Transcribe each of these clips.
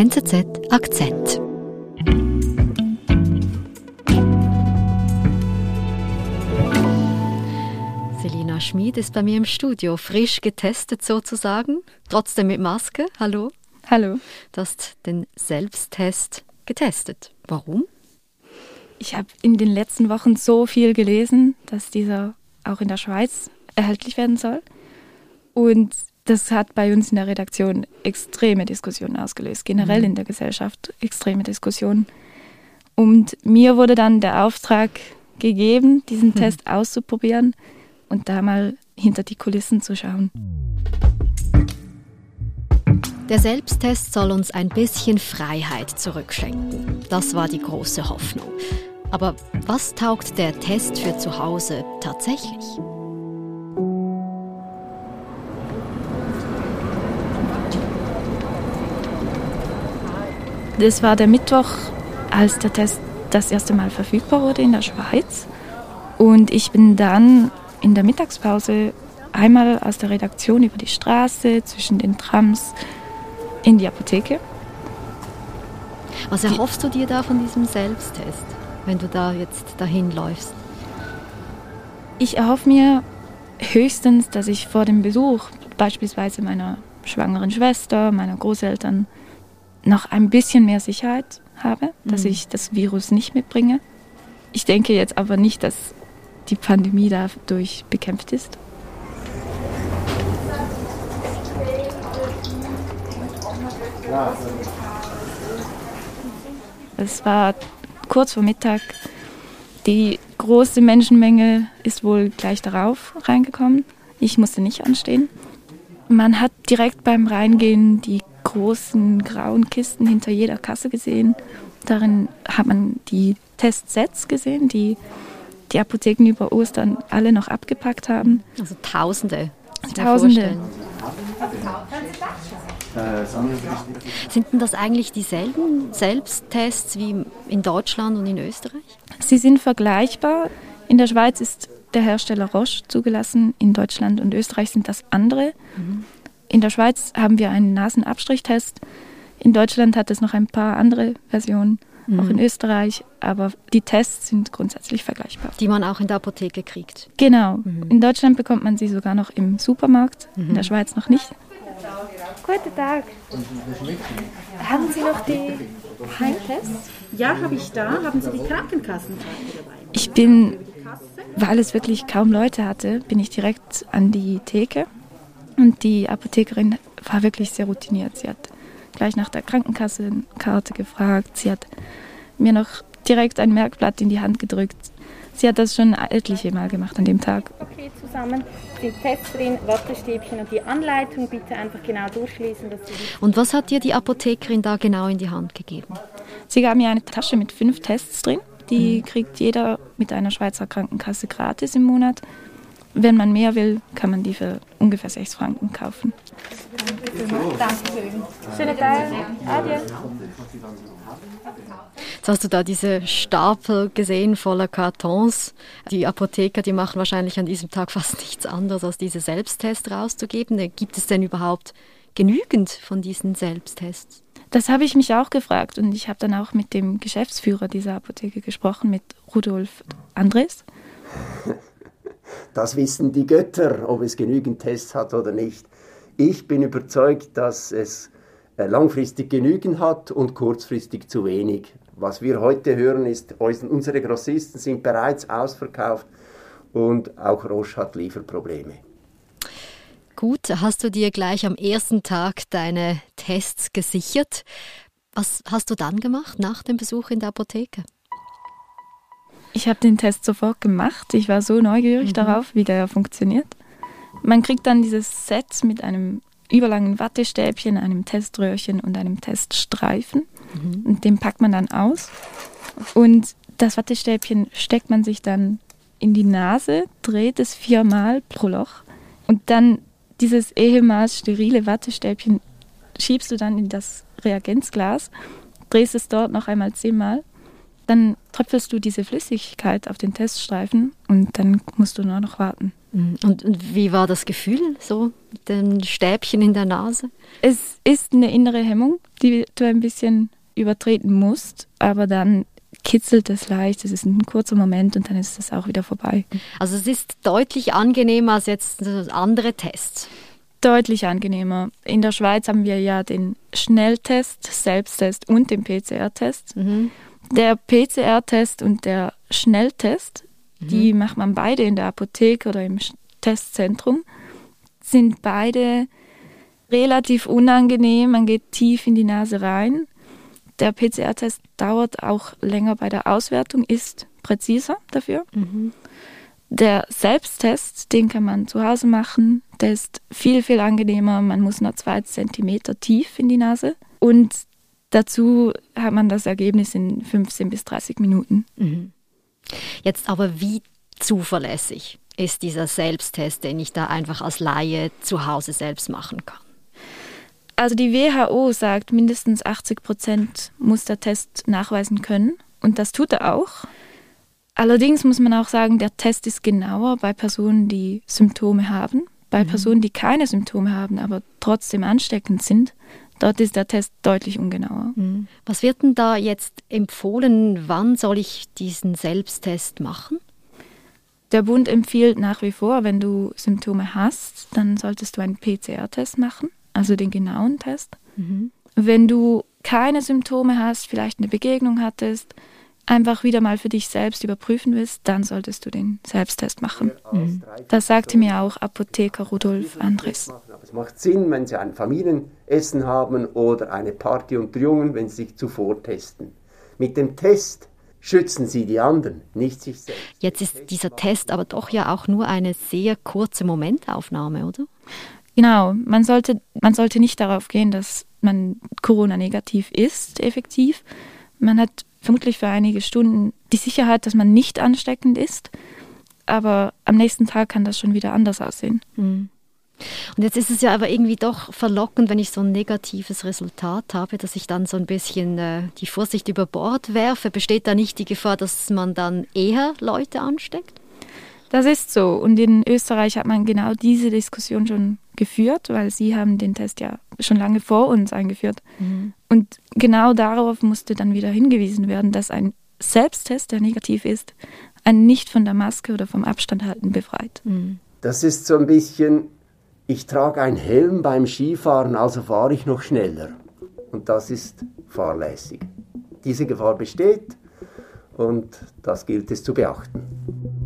NZZ Akzent. Selina Schmid ist bei mir im Studio, frisch getestet sozusagen, trotzdem mit Maske. Hallo. Hallo. Du hast den Selbsttest getestet. Warum? Ich habe in den letzten Wochen so viel gelesen, dass dieser auch in der Schweiz erhältlich werden soll. Und das hat bei uns in der Redaktion extreme Diskussionen ausgelöst, generell mhm. in der Gesellschaft extreme Diskussionen. Und mir wurde dann der Auftrag gegeben, diesen mhm. Test auszuprobieren und da mal hinter die Kulissen zu schauen. Der Selbsttest soll uns ein bisschen Freiheit zurückschenken. Das war die große Hoffnung. Aber was taugt der Test für zu Hause tatsächlich? Das war der Mittwoch, als der Test das erste Mal verfügbar wurde in der Schweiz. Und ich bin dann in der Mittagspause einmal aus der Redaktion über die Straße zwischen den Trams in die Apotheke. Was erhoffst du dir da von diesem Selbsttest, wenn du da jetzt dahin läufst? Ich erhoffe mir höchstens, dass ich vor dem Besuch beispielsweise meiner schwangeren Schwester, meiner Großeltern noch ein bisschen mehr Sicherheit habe, dass mhm. ich das Virus nicht mitbringe. Ich denke jetzt aber nicht, dass die Pandemie dadurch bekämpft ist. Es war kurz vor Mittag. Die große Menschenmenge ist wohl gleich darauf reingekommen. Ich musste nicht anstehen. Man hat direkt beim Reingehen die großen grauen Kisten hinter jeder Kasse gesehen. Darin hat man die Testsets gesehen, die die Apotheken über Ostern alle noch abgepackt haben. Also Tausende. Tausende. Sind denn das eigentlich dieselben Selbsttests wie in Deutschland und in Österreich? Sie sind vergleichbar. In der Schweiz ist der Hersteller Roche zugelassen, in Deutschland und Österreich sind das andere. Mhm. In der Schweiz haben wir einen Nasenabstrichtest. In Deutschland hat es noch ein paar andere Versionen, mhm. auch in Österreich. Aber die Tests sind grundsätzlich vergleichbar. Die man auch in der Apotheke kriegt. Genau. Mhm. In Deutschland bekommt man sie sogar noch im Supermarkt, mhm. in der Schweiz noch nicht. Guten Tag. Haben Sie noch die Heimtests? Ja, habe ich da. Haben Sie die Krankenkassenkarte dabei? Ich bin, weil es wirklich kaum Leute hatte, bin ich direkt an die Theke und die Apothekerin war wirklich sehr routiniert. Sie hat gleich nach der Krankenkassenkarte gefragt. Sie hat mir noch direkt ein Merkblatt in die Hand gedrückt. Sie hat das schon etliche Mal gemacht an dem Tag. Okay, zusammen sind Tests drin, Wattestäbchen und die Anleitung bitte einfach genau durchlesen. und was hat dir die Apothekerin da genau in die Hand gegeben? Sie gab mir eine Tasche mit fünf Tests drin. Die mhm. kriegt jeder mit einer Schweizer Krankenkasse gratis im Monat. Wenn man mehr will, kann man die für ungefähr 6 Franken kaufen. Dankeschön. Schönen Tag. Adieu. Jetzt hast du da diese Stapel gesehen voller Kartons. Die Apotheker, die machen wahrscheinlich an diesem Tag fast nichts anderes, als diese Selbsttests rauszugeben. Gibt es denn überhaupt genügend von diesen Selbsttests? Das habe ich mich auch gefragt und ich habe dann auch mit dem Geschäftsführer dieser Apotheke gesprochen, mit Rudolf Andres. Das wissen die Götter, ob es genügend Tests hat oder nicht. Ich bin überzeugt, dass es äh, langfristig genügend hat und kurzfristig zu wenig. Was wir heute hören, ist, unsere Grossisten sind bereits ausverkauft und auch Roche hat Lieferprobleme. Gut, hast du dir gleich am ersten Tag deine Tests gesichert. Was hast du dann gemacht nach dem Besuch in der Apotheke? Ich habe den Test sofort gemacht. Ich war so neugierig mhm. darauf, wie der funktioniert. Man kriegt dann dieses Set mit einem überlangen Wattestäbchen, einem Teströhrchen und einem Teststreifen. Mhm. Und den packt man dann aus. Und das Wattestäbchen steckt man sich dann in die Nase, dreht es viermal pro Loch. Und dann dieses ehemals sterile Wattestäbchen schiebst du dann in das Reagenzglas, drehst es dort noch einmal zehnmal Dann tröpfelst du diese Flüssigkeit auf den Teststreifen und dann musst du nur noch warten. Mhm. Und, und, wie war das Gefühl so mit den Stäbchen in der Nase? Es ist eine innere Hemmung, die du ein bisschen übertreten musst, aber dann kitzelt es leicht, es ist ein kurzer Moment und dann ist es auch wieder vorbei. Also es ist deutlich angenehmer als jetzt andere Tests. Deutlich angenehmer. In der Schweiz haben wir ja den Schnelltest, Selbsttest und den PCR-Test. Mhm. Der PCR-Test und der Schnelltest, mhm. die macht man beide in der Apotheke oder im Testzentrum, sind beide relativ unangenehm. Man geht tief in die Nase rein der PCR-Test dauert auch länger bei der Auswertung, ist präziser dafür. Mhm. Der Selbsttest, den kann man zu Hause machen. Der ist viel, viel angenehmer. Man muss nur zwei Zentimeter tief in die Nase. Und dazu hat man das Ergebnis in 15 bis 30 Minuten. Mhm. Jetzt aber, wie zuverlässig ist dieser Selbsttest, den ich da einfach als Laie zu Hause selbst machen kann? Also die WHO sagt, mindestens 80 Prozent muss der Test nachweisen können. Und das tut er auch. Allerdings muss man auch sagen, der Test ist genauer bei Personen, die Symptome haben. Bei mhm. Personen, die keine Symptome haben, aber trotzdem ansteckend sind, dort ist der Test deutlich ungenauer. Mhm. Was wird denn da jetzt empfohlen? Wann soll ich diesen Selbsttest machen? Der Bund empfiehlt nach wie vor, wenn du Symptome hast, dann solltest du einen PCR-Test machen also den genauen Test. Mhm. Wenn du keine Symptome hast, vielleicht eine Begegnung hattest, einfach wieder mal für dich selbst überprüfen willst, dann solltest du den Selbsttest machen. Mhm. Das sagte mir auch Apotheker Rudolf Andres. Es macht Sinn, wenn Sie ein Familienessen haben oder eine Party unter Jungen, wenn Sie sich zuvor testen. Mit dem Test schützen Sie die anderen, nicht sich selbst. Jetzt ist dieser Test aber doch ja auch nur eine sehr kurze Momentaufnahme, oder? Genau, man sollte, man sollte nicht darauf gehen, dass man Corona-negativ ist, effektiv. Man hat vermutlich für einige Stunden die Sicherheit, dass man nicht ansteckend ist, aber am nächsten Tag kann das schon wieder anders aussehen. Mhm. Und jetzt ist es ja aber irgendwie doch verlockend, wenn ich so ein negatives Resultat habe, dass ich dann so ein bisschen äh, die Vorsicht über Bord werfe. Besteht da nicht die Gefahr, dass man dann eher Leute ansteckt? Das ist so. Und in Österreich hat man genau diese Diskussion schon geführt, weil sie haben den Test ja schon lange vor uns eingeführt. Mhm. Und genau darauf musste dann wieder hingewiesen werden, dass ein Selbsttest, der negativ ist, einen nicht von der Maske oder vom Abstand halten befreit. Mhm. Das ist so ein bisschen, ich trage einen Helm beim Skifahren, also fahre ich noch schneller. Und das ist fahrlässig. Diese Gefahr besteht und das gilt es zu beachten.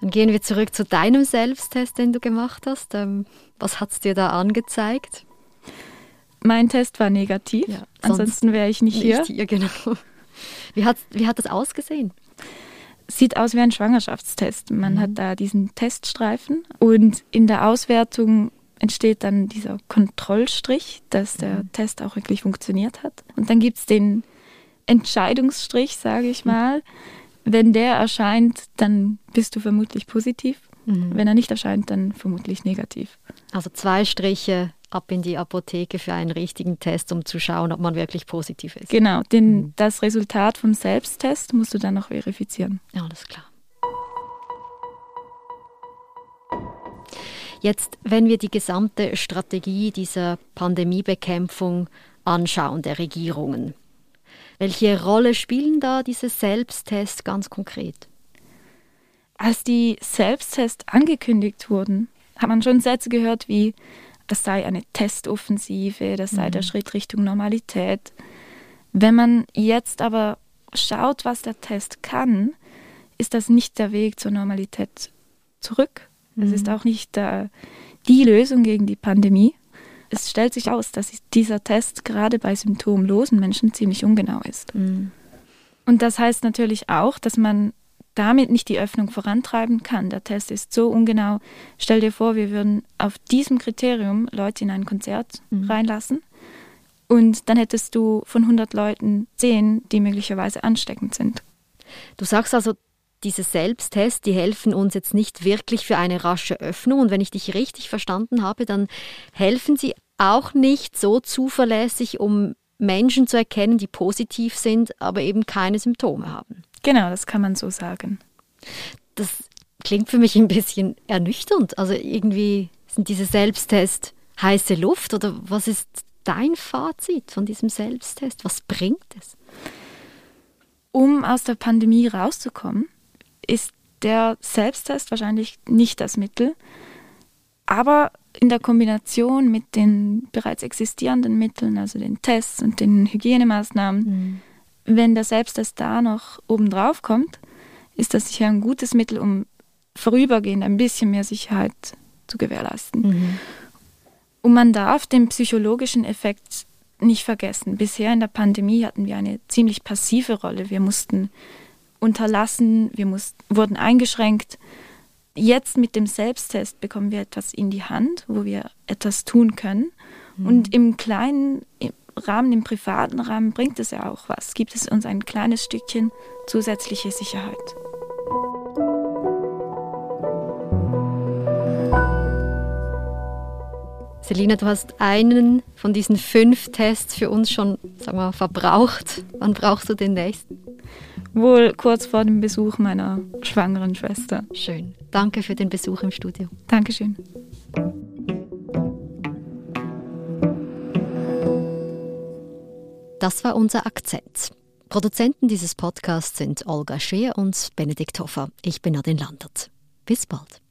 Dann gehen wir zurück zu deinem Selbsttest, den du gemacht hast. Ähm, was hat es dir da angezeigt? Mein Test war negativ. Ja, Ansonsten wäre ich nicht, nicht hier. hier genau. Wie hat, wie hat das ausgesehen? Sieht aus wie ein Schwangerschaftstest. Man mhm. hat da diesen Teststreifen und in der Auswertung entsteht dann dieser Kontrollstrich, dass der mhm. Test auch wirklich funktioniert hat. Und dann gibt es den Entscheidungsstrich, sage ich mal. Mhm wenn der erscheint, dann bist du vermutlich positiv. Mhm. Wenn er nicht erscheint, dann vermutlich negativ. Also zwei Striche ab in die Apotheke für einen richtigen Test, um zu schauen, ob man wirklich positiv ist. Genau, denn mhm. das Resultat vom Selbsttest musst du dann noch verifizieren. Ja, alles klar. Jetzt, wenn wir die gesamte Strategie dieser Pandemiebekämpfung anschauen, der Regierungen, welche Rolle spielen da diese Selbsttests ganz konkret? Als die Selbsttests angekündigt wurden, hat man schon Sätze gehört wie, das sei eine Testoffensive, das sei mhm. der Schritt Richtung Normalität. Wenn man jetzt aber schaut, was der Test kann, ist das nicht der Weg zur Normalität zurück. Es mhm. ist auch nicht der, die Lösung gegen die Pandemie es stellt sich aus, dass dieser Test gerade bei symptomlosen Menschen ziemlich ungenau ist. Mhm. Und das heißt natürlich auch, dass man damit nicht die Öffnung vorantreiben kann. Der Test ist so ungenau. Stell dir vor, wir würden auf diesem Kriterium Leute in ein Konzert mhm. reinlassen und dann hättest du von 100 Leuten 10, die möglicherweise ansteckend sind. Du sagst also, diese Selbsttests, die helfen uns jetzt nicht wirklich für eine rasche Öffnung. Und wenn ich dich richtig verstanden habe, dann helfen sie auch nicht so zuverlässig, um Menschen zu erkennen, die positiv sind, aber eben keine Symptome haben. Genau, das kann man so sagen. Das klingt für mich ein bisschen ernüchternd. Also irgendwie sind diese Selbsttests heiße Luft oder was ist dein Fazit von diesem Selbsttest? Was bringt es? Um aus der Pandemie rauszukommen, ist der Selbsttest wahrscheinlich nicht das Mittel, aber in der Kombination mit den bereits existierenden Mitteln, also den Tests und den Hygienemaßnahmen, mhm. wenn der Selbsttest da noch obendrauf kommt, ist das sicher ein gutes Mittel, um vorübergehend ein bisschen mehr Sicherheit zu gewährleisten. Mhm. Und man darf den psychologischen Effekt nicht vergessen. Bisher in der Pandemie hatten wir eine ziemlich passive Rolle. Wir mussten unterlassen, wir mussten, wurden eingeschränkt. Jetzt mit dem Selbsttest bekommen wir etwas in die Hand, wo wir etwas tun können. Mhm. Und im kleinen Rahmen, im privaten Rahmen bringt es ja auch was. Gibt es uns ein kleines Stückchen zusätzliche Sicherheit. Selina, du hast einen von diesen fünf Tests für uns schon sagen wir, verbraucht. Wann brauchst du den nächsten? Wohl kurz vor dem Besuch meiner schwangeren Schwester. Schön. Danke für den Besuch im Studio. Dankeschön. Das war unser Akzent. Produzenten dieses Podcasts sind Olga Scheer und Benedikt Hoffer. Ich bin Nadine Landert. Bis bald.